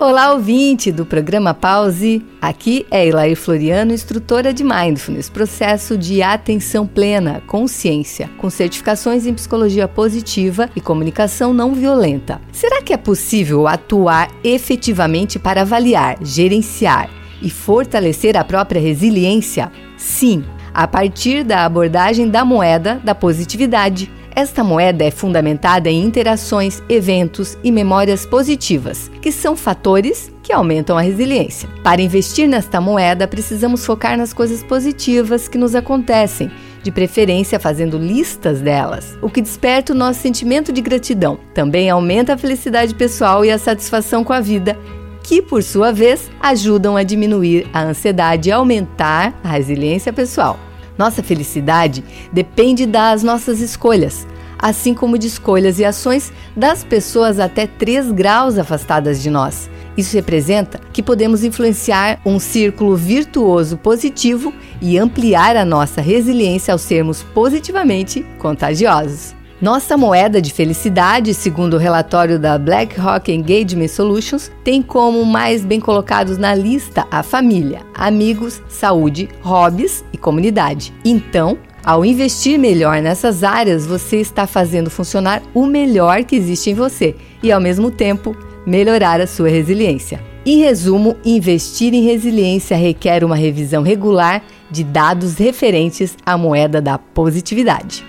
Olá, ouvinte do programa Pause. Aqui é Elair Floriano, instrutora de Mindfulness, processo de atenção plena, consciência, com certificações em psicologia positiva e comunicação não violenta. Será que é possível atuar efetivamente para avaliar, gerenciar e fortalecer a própria resiliência? Sim, a partir da abordagem da moeda da positividade esta moeda é fundamentada em interações, eventos e memórias positivas, que são fatores que aumentam a resiliência. Para investir nesta moeda, precisamos focar nas coisas positivas que nos acontecem, de preferência fazendo listas delas, o que desperta o nosso sentimento de gratidão. Também aumenta a felicidade pessoal e a satisfação com a vida que, por sua vez, ajudam a diminuir a ansiedade e aumentar a resiliência pessoal. Nossa felicidade depende das nossas escolhas, assim como de escolhas e ações das pessoas até 3 graus afastadas de nós. Isso representa que podemos influenciar um círculo virtuoso positivo e ampliar a nossa resiliência ao sermos positivamente contagiosos. Nossa moeda de felicidade, segundo o relatório da BlackRock Engagement Solutions, tem como mais bem colocados na lista a família, amigos, saúde, hobbies e comunidade. Então, ao investir melhor nessas áreas, você está fazendo funcionar o melhor que existe em você e, ao mesmo tempo, melhorar a sua resiliência. Em resumo, investir em resiliência requer uma revisão regular de dados referentes à moeda da positividade.